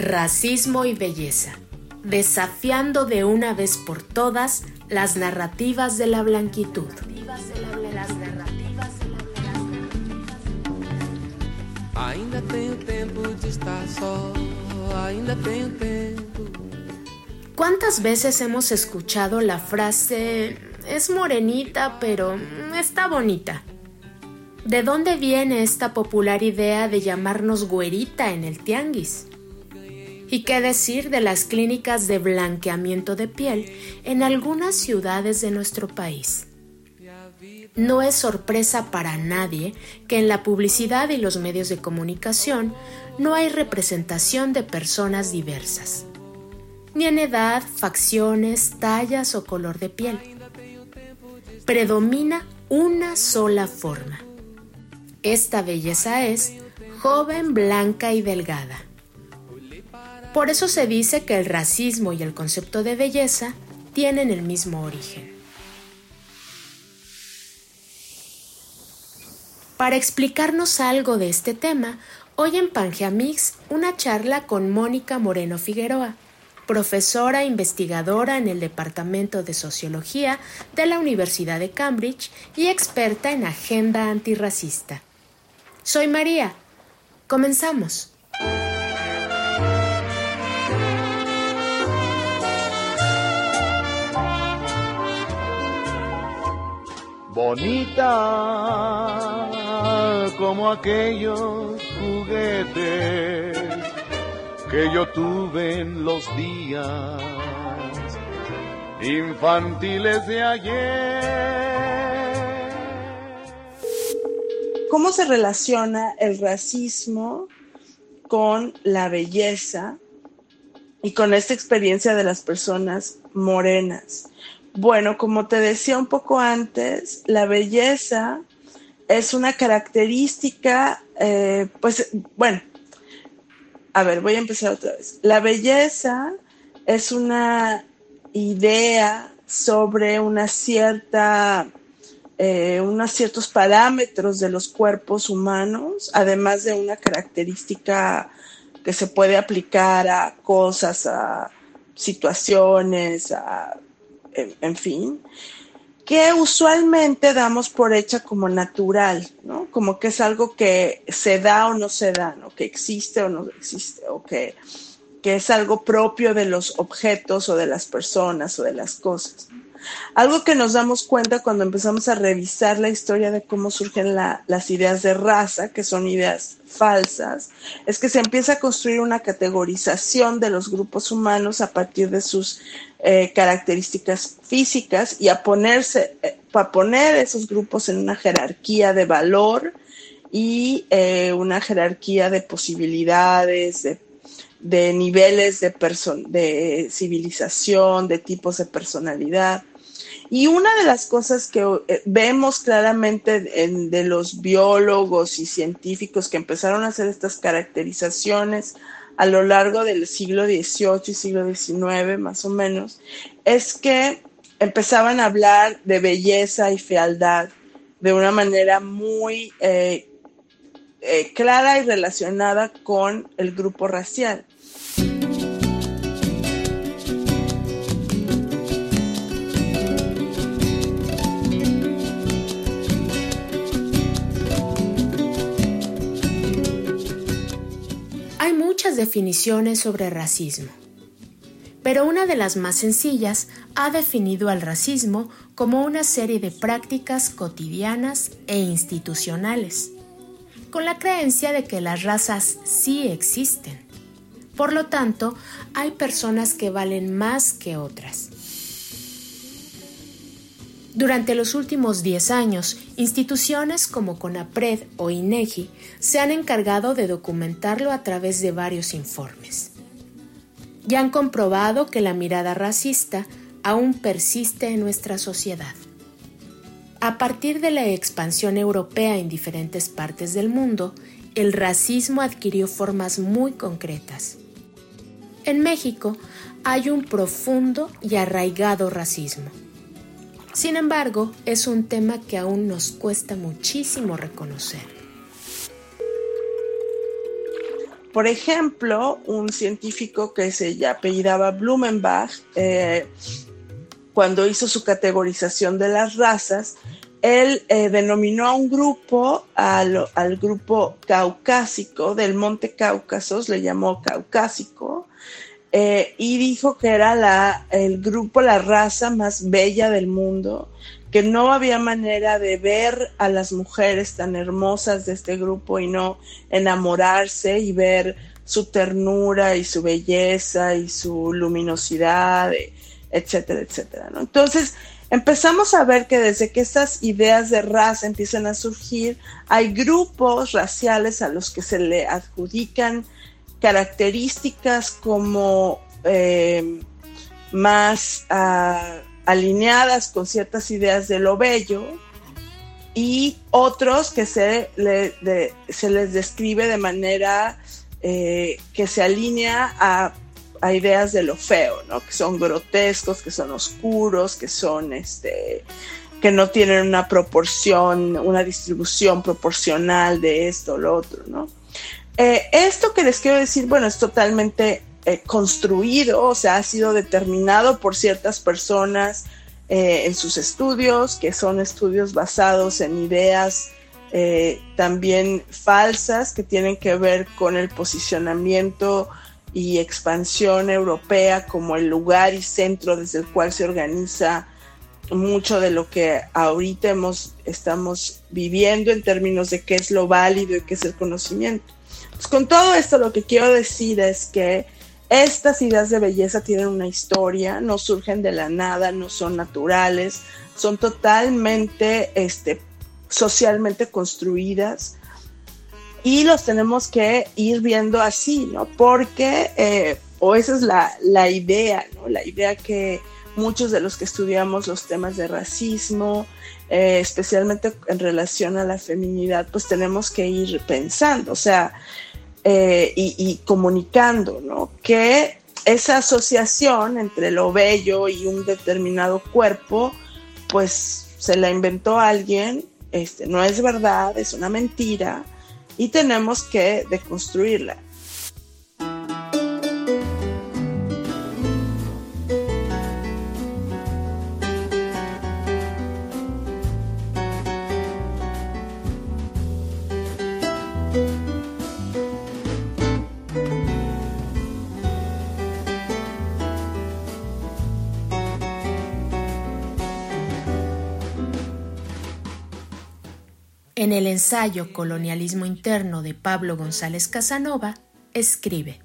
Racismo y belleza, desafiando de una vez por todas las narrativas de la blanquitud. ¿Cuántas veces hemos escuchado la frase es morenita pero está bonita? ¿De dónde viene esta popular idea de llamarnos güerita en el tianguis? ¿Y qué decir de las clínicas de blanqueamiento de piel en algunas ciudades de nuestro país? No es sorpresa para nadie que en la publicidad y los medios de comunicación no hay representación de personas diversas, ni en edad, facciones, tallas o color de piel. Predomina una sola forma. Esta belleza es joven, blanca y delgada por eso se dice que el racismo y el concepto de belleza tienen el mismo origen. Para explicarnos algo de este tema, hoy en Pangeamix una charla con Mónica Moreno Figueroa, profesora investigadora en el Departamento de Sociología de la Universidad de Cambridge y experta en agenda antirracista. Soy María. Comenzamos. Bonita como aquellos juguetes que yo tuve en los días infantiles de ayer. ¿Cómo se relaciona el racismo con la belleza y con esta experiencia de las personas morenas? Bueno, como te decía un poco antes, la belleza es una característica, eh, pues bueno, a ver, voy a empezar otra vez. La belleza es una idea sobre una cierta, eh, unos ciertos parámetros de los cuerpos humanos, además de una característica que se puede aplicar a cosas, a situaciones, a en, fin, que usualmente damos por hecha como natural, ¿no? Como que es algo que se da o no se da, ¿no? Que existe o no existe, o que, que es algo propio de los objetos o de las personas o de las cosas. Algo que nos damos cuenta cuando empezamos a revisar la historia de cómo surgen las ideas de raza, que son ideas falsas, es que se empieza a construir una categorización de los grupos humanos a partir de sus eh, características físicas y a ponerse, eh, a poner esos grupos en una jerarquía de valor y eh, una jerarquía de posibilidades, de niveles de, de civilización, de tipos de personalidad. Y una de las cosas que eh, vemos claramente de los biólogos y científicos que empezaron a hacer estas caracterizaciones a lo largo del siglo XVIII y siglo XIX, más o menos, es que empezaban a hablar de belleza y fealdad de una manera muy eh, eh, clara y relacionada con el grupo racial. Muchas definiciones sobre racismo, pero una de las más sencillas ha definido al racismo como una serie de prácticas cotidianas e institucionales con la creencia de que las razas sí existen. Por lo tanto, hay personas que valen más que otras. Durante los últimos 10 años, instituciones como CONAPRED o INEGI se han encargado de documentarlo a través de varios informes. Y han comprobado que la mirada racista aún persiste en nuestra sociedad. A partir de la expansión europea en diferentes partes del mundo, el racismo adquirió formas muy concretas. En México hay un profundo y arraigado racismo sin embargo, es un tema que aún nos cuesta muchísimo reconocer. Por ejemplo, un científico que se apellidaba Blumenbach, eh, cuando hizo su categorización de las razas, él eh, denominó a un grupo, al, al, grupo caucásico del Monte Cáucasos, le llamó caucásico, eh, y dijo que era la, el grupo, la raza más bella del mundo, que no había manera de ver a las mujeres tan hermosas de este grupo y no enamorarse y ver su ternura y su belleza y su luminosidad, etcétera, etcétera. Entonces, empezamos a ver que desde que estas ideas de raza empiezan a surgir, hay grupos raciales a los que se le adjudican características como eh, más ah, alineadas con ciertas ideas de lo bello y otros que se, se les describe de manera eh, que se alinea a, ideas de lo feo, ¿no? que son grotescos, que son oscuros, que son este que no tienen una proporción, una distribución proporcional de esto o lo otro, ¿no? Eh, esto que les quiero decir, bueno, es totalmente eh, construido, o sea, ha sido determinado por ciertas personas eh, en sus estudios, que son estudios basados en ideas también falsas que tienen que ver con el posicionamiento y expansión europea como el lugar y centro desde el cual se organiza mucho de lo que ahorita hemos, estamos viviendo en términos de qué es lo válido y qué es el conocimiento. Pues, con todo esto lo que quiero decir es que estas ideas de belleza tienen una historia, no surgen de la nada, no son naturales, son totalmente este, socialmente construidas y los tenemos que ir viendo así, ¿no? Porque, eh, o esa es la, la idea, ¿no? La idea que muchos de los que estudiamos los temas de racismo, eh, especialmente en relación a la feminidad, pues tenemos que ir pensando, o sea, eh, y, comunicando, ¿no? Que esa asociación entre lo bello y un determinado cuerpo, pues se la inventó alguien, este, no es verdad, es una mentira y tenemos que deconstruirla. En el ensayo Colonialismo Interno de Pablo González Casanova, escribe,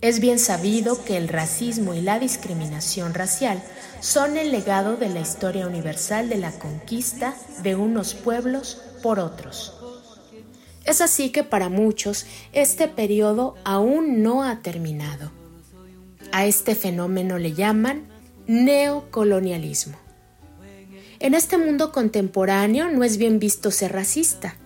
Es bien sabido que el racismo y la discriminación racial son el legado de la historia universal de la conquista de unos pueblos por otros. Es así que para muchos este periodo aún no ha terminado. A este fenómeno le llaman neocolonialismo. En este mundo contemporáneo no es bien visto ser racista.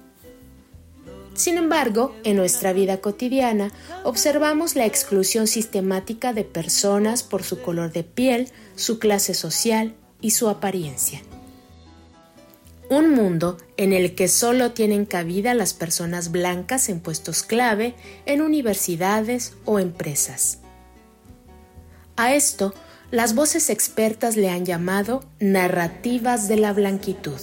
Sin embargo, en nuestra vida cotidiana observamos la exclusión sistemática de personas por su color de piel, su clase social y su apariencia. Un mundo en el que solo tienen cabida las personas blancas en puestos clave en universidades o empresas. A esto las voces expertas le han llamado narrativas de la blanquitud.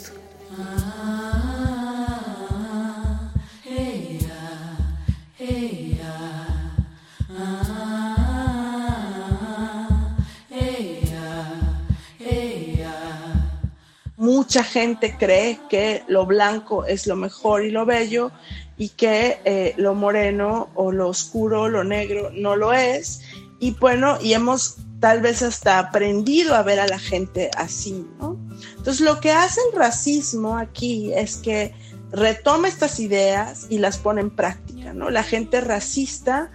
Mucha gente cree que lo blanco es lo mejor y lo bello y que eh, lo moreno o lo oscuro, lo negro no lo es. Y bueno, y hemos tal vez hasta aprendido a ver a la gente así, ¿no? Entonces, lo que hace el racismo aquí es que retoma estas ideas y las pone en práctica, ¿no? La gente racista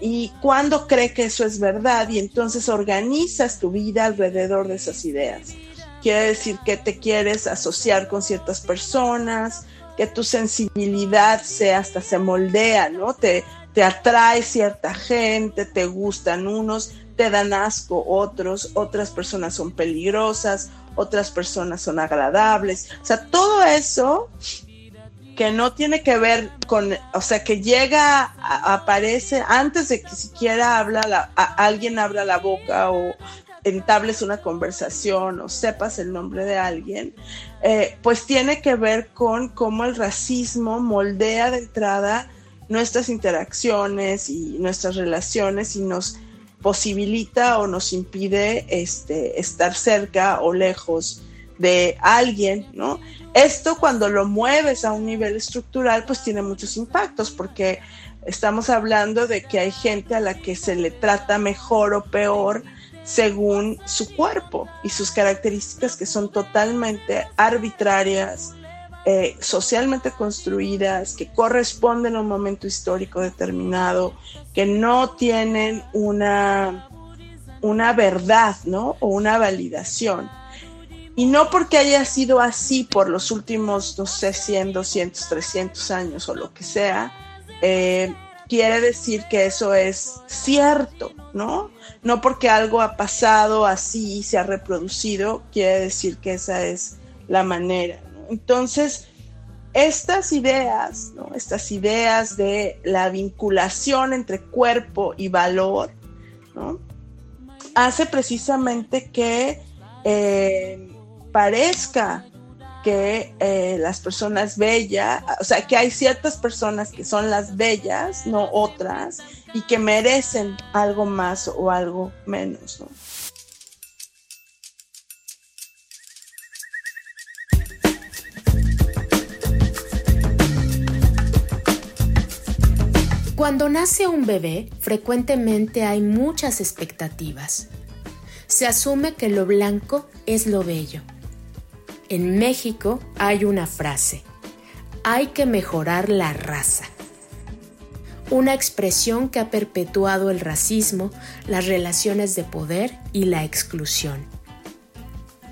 y cuando cree que eso es verdad y entonces organizas tu vida alrededor de esas ideas. Quiere decir que te quieres asociar con ciertas personas, que tu sensibilidad se hasta se moldea, ¿no? Te, te atrae cierta gente, te gustan unos, te dan asco otros, otras personas son peligrosas, otras personas son agradables. O sea, todo eso que no tiene que ver con, o sea, que llega, aparece antes de que siquiera habla alguien abra la boca o entables una conversación o sepas el nombre de alguien, eh, pues tiene que ver con cómo el racismo moldea de entrada nuestras interacciones y nuestras relaciones y nos posibilita o nos impide este, estar cerca o lejos de alguien, ¿no? Esto cuando lo mueves a un nivel estructural, pues tiene muchos impactos, porque estamos hablando de que hay gente a la que se le trata mejor o peor según su cuerpo y sus características que son totalmente arbitrarias, eh, socialmente construidas, que corresponden a un momento histórico determinado, que no tienen una, una verdad, ¿no? O una validación. Y no porque haya sido así por los últimos, no sé, 100, 200, 300 años o lo que sea, eh, quiere decir que eso es cierto, ¿no? No porque algo ha pasado así y se ha reproducido, quiere decir que esa es la manera. Entonces, estas ideas, ¿no? estas ideas de la vinculación entre cuerpo y valor, ¿no? hace precisamente que eh, parezca que eh, las personas bellas, o sea, que hay ciertas personas que son las bellas, no otras, y que merecen algo más o algo menos. Cuando nace un bebé, frecuentemente hay muchas expectativas se asume que lo blanco es lo bello. En México hay una frase, hay que mejorar la raza. Una expresión que ha perpetuado el racismo, las relaciones de poder y la exclusión.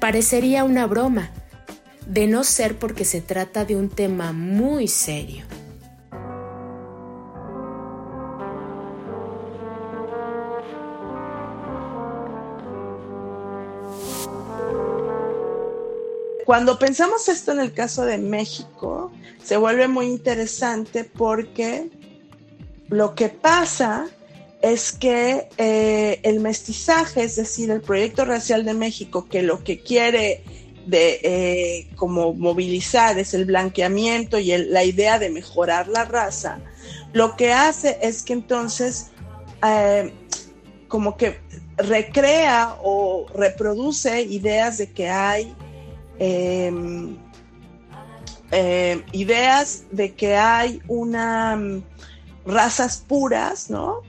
Parecería una broma, de no ser porque se trata de un tema muy serio. Cuando pensamos esto en el caso de México, se vuelve muy interesante porque lo que pasa es que eh, el mestizaje, es decir, el proyecto racial de México, que lo que quiere de eh, como movilizar es el blanqueamiento y la idea de mejorar la raza, lo que hace es que entonces eh, como que recrea o reproduce ideas de que hay Em, em, ideas de que hay una mm, razas puras, ¿no?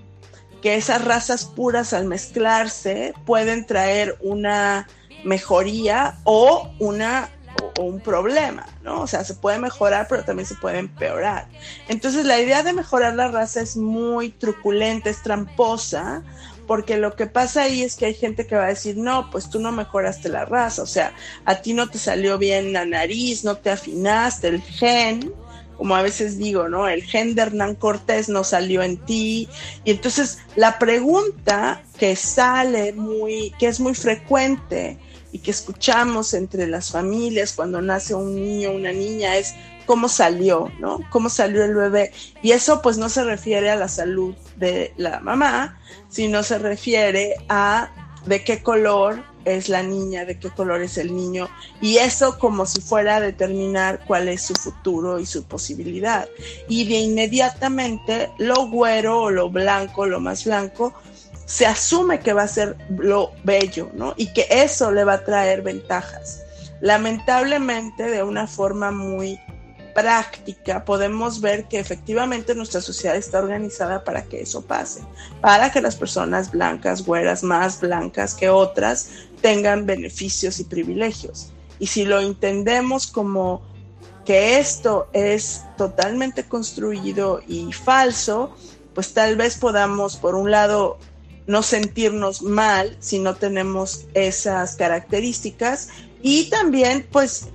Que esas razas puras al mezclarse pueden traer una mejoría o una o un problema, ¿no? O sea, se puede mejorar, pero también se puede empeorar. Entonces, la idea de mejorar la raza es muy truculenta, es tramposa, porque lo que pasa ahí es que hay gente que va a decir, no, pues tú no mejoraste la raza, o sea, a ti no te salió bien la nariz, no te afinaste, el gen, como a veces digo, ¿no? El gen de Hernán Cortés no salió en ti. Y entonces la pregunta que sale muy, que es muy frecuente y que escuchamos entre las familias cuando nace un niño una niña es, cómo salió, ¿no? Cómo salió el bebé. Y eso pues no se refiere a la salud de la mamá, sino se refiere a de qué color es la niña, de qué color es el niño, y eso como si fuera a determinar cuál es su futuro y su posibilidad. Y de inmediatamente lo güero o lo blanco, lo más blanco, se asume que va a ser lo bello, ¿no? Y que eso le va a traer ventajas. Lamentablemente, de una forma muy práctica podemos ver que efectivamente nuestra sociedad está organizada para que eso pase, para que las personas blancas, güeras, más blancas que otras, tengan beneficios y privilegios. Y si lo entendemos como que esto es totalmente construido y falso, pues tal vez podamos, por un lado, no sentirnos mal si no tenemos esas características y también pues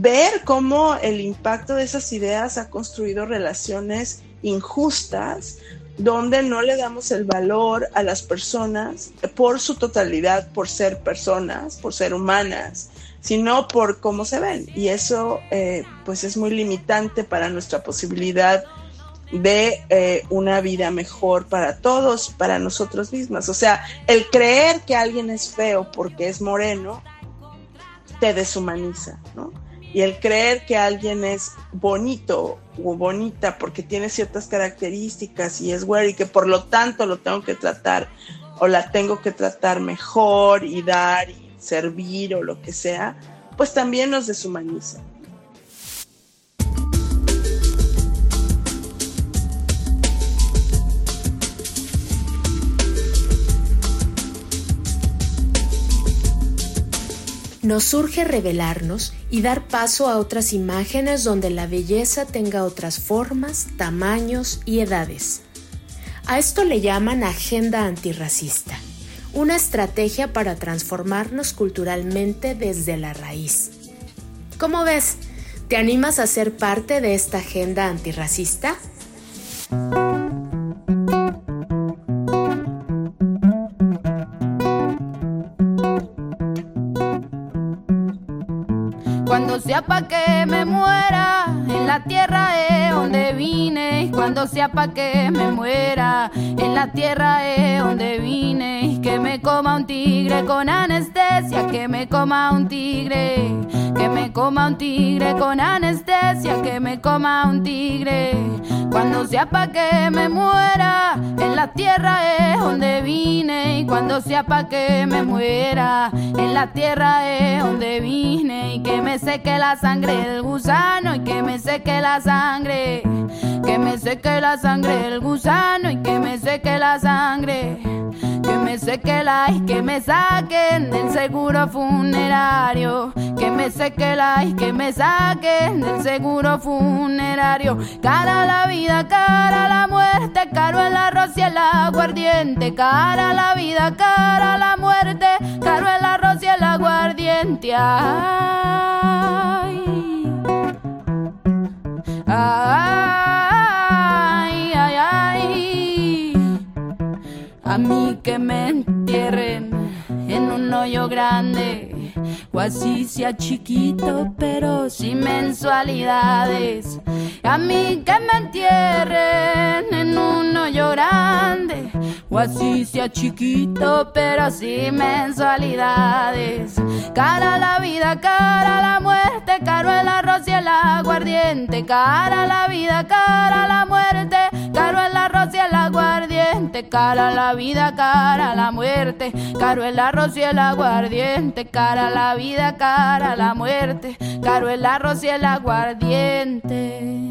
ver cómo el impacto de esas ideas ha construido relaciones injustas donde no le damos el valor a las personas por su totalidad, por ser personas, por ser humanas, sino por cómo se ven. Y eso eh, pues es muy limitante para nuestra posibilidad de eh, una vida mejor para todos, para nosotros mismas. O sea, el creer que alguien es feo porque es moreno, te deshumaniza, ¿no? Y el creer que alguien es bonito o bonita porque tiene ciertas características y es güero y que por lo tanto lo tengo que tratar o la tengo que tratar mejor y dar y servir o lo que sea, pues también nos deshumaniza. Nos surge revelarnos y dar paso a otras imágenes donde la belleza tenga otras formas, tamaños y edades. A esto le llaman agenda antirracista, una estrategia para transformarnos culturalmente desde la raíz. ¿Cómo ves? ¿Te animas a ser parte de esta agenda antirracista? Sea pa' que me muera, en la tierra es donde vine. Cuando sea pa' que me muera, en la tierra es donde vine. Que me coma un tigre con anestesia, que me coma un tigre. Coma un tigre con anestesia, que me coma un tigre. Cuando sea pa' que me muera, en la tierra es donde vine. Y cuando sea pa' que me muera, en la tierra es donde vine. Y que me seque la sangre del gusano y que me seque la sangre. Que me seque la sangre del gusano y que me seque la sangre. Que me seque la y que me saquen del seguro funerario. Que me seque la y que me saquen del seguro funerario. Cara a la vida, cara a la muerte, caro el arroz y el aguardiente. Cara a la vida, cara a la muerte, caro el arroz y el aguardiente. Ay, A mí que me entierren en un hoyo grande o así sea chiquito pero sin mensualidades. A mí que me entierren en un hoyo grande o así sea chiquito pero sin mensualidades. Cara la vida, cara la muerte, caro el arroz y el aguardiente. Cara la vida, cara la muerte, caro el arroz y el aguardiente. Cara la vida, cara la muerte, caro el arroz y el aguardiente. Cara la vida, cara la muerte, caro el arroz y el aguardiente.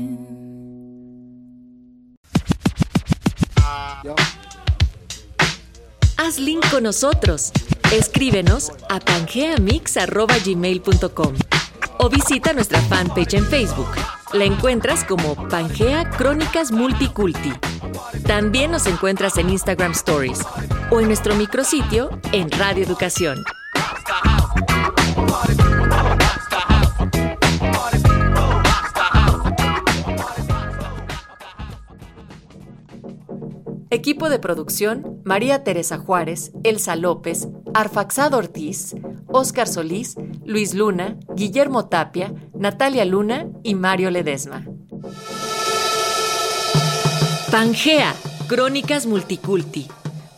Haz link con nosotros. Escríbenos a pangeamix.gmail.com o visita nuestra fanpage en Facebook. La encuentras como Pangea Crónicas Multiculti. También nos encuentras en Instagram Stories o en nuestro micrositio en Radio Educación. Equipo de producción, María Teresa Juárez, Elsa López, Arfaxado Ortiz, Óscar Solís, Luis Luna, Guillermo Tapia, Natalia Luna y Mario Ledesma. Pangea, Crónicas Multiculti,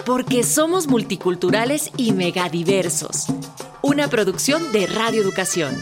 porque somos multiculturales y megadiversos. Una producción de Radio Educación.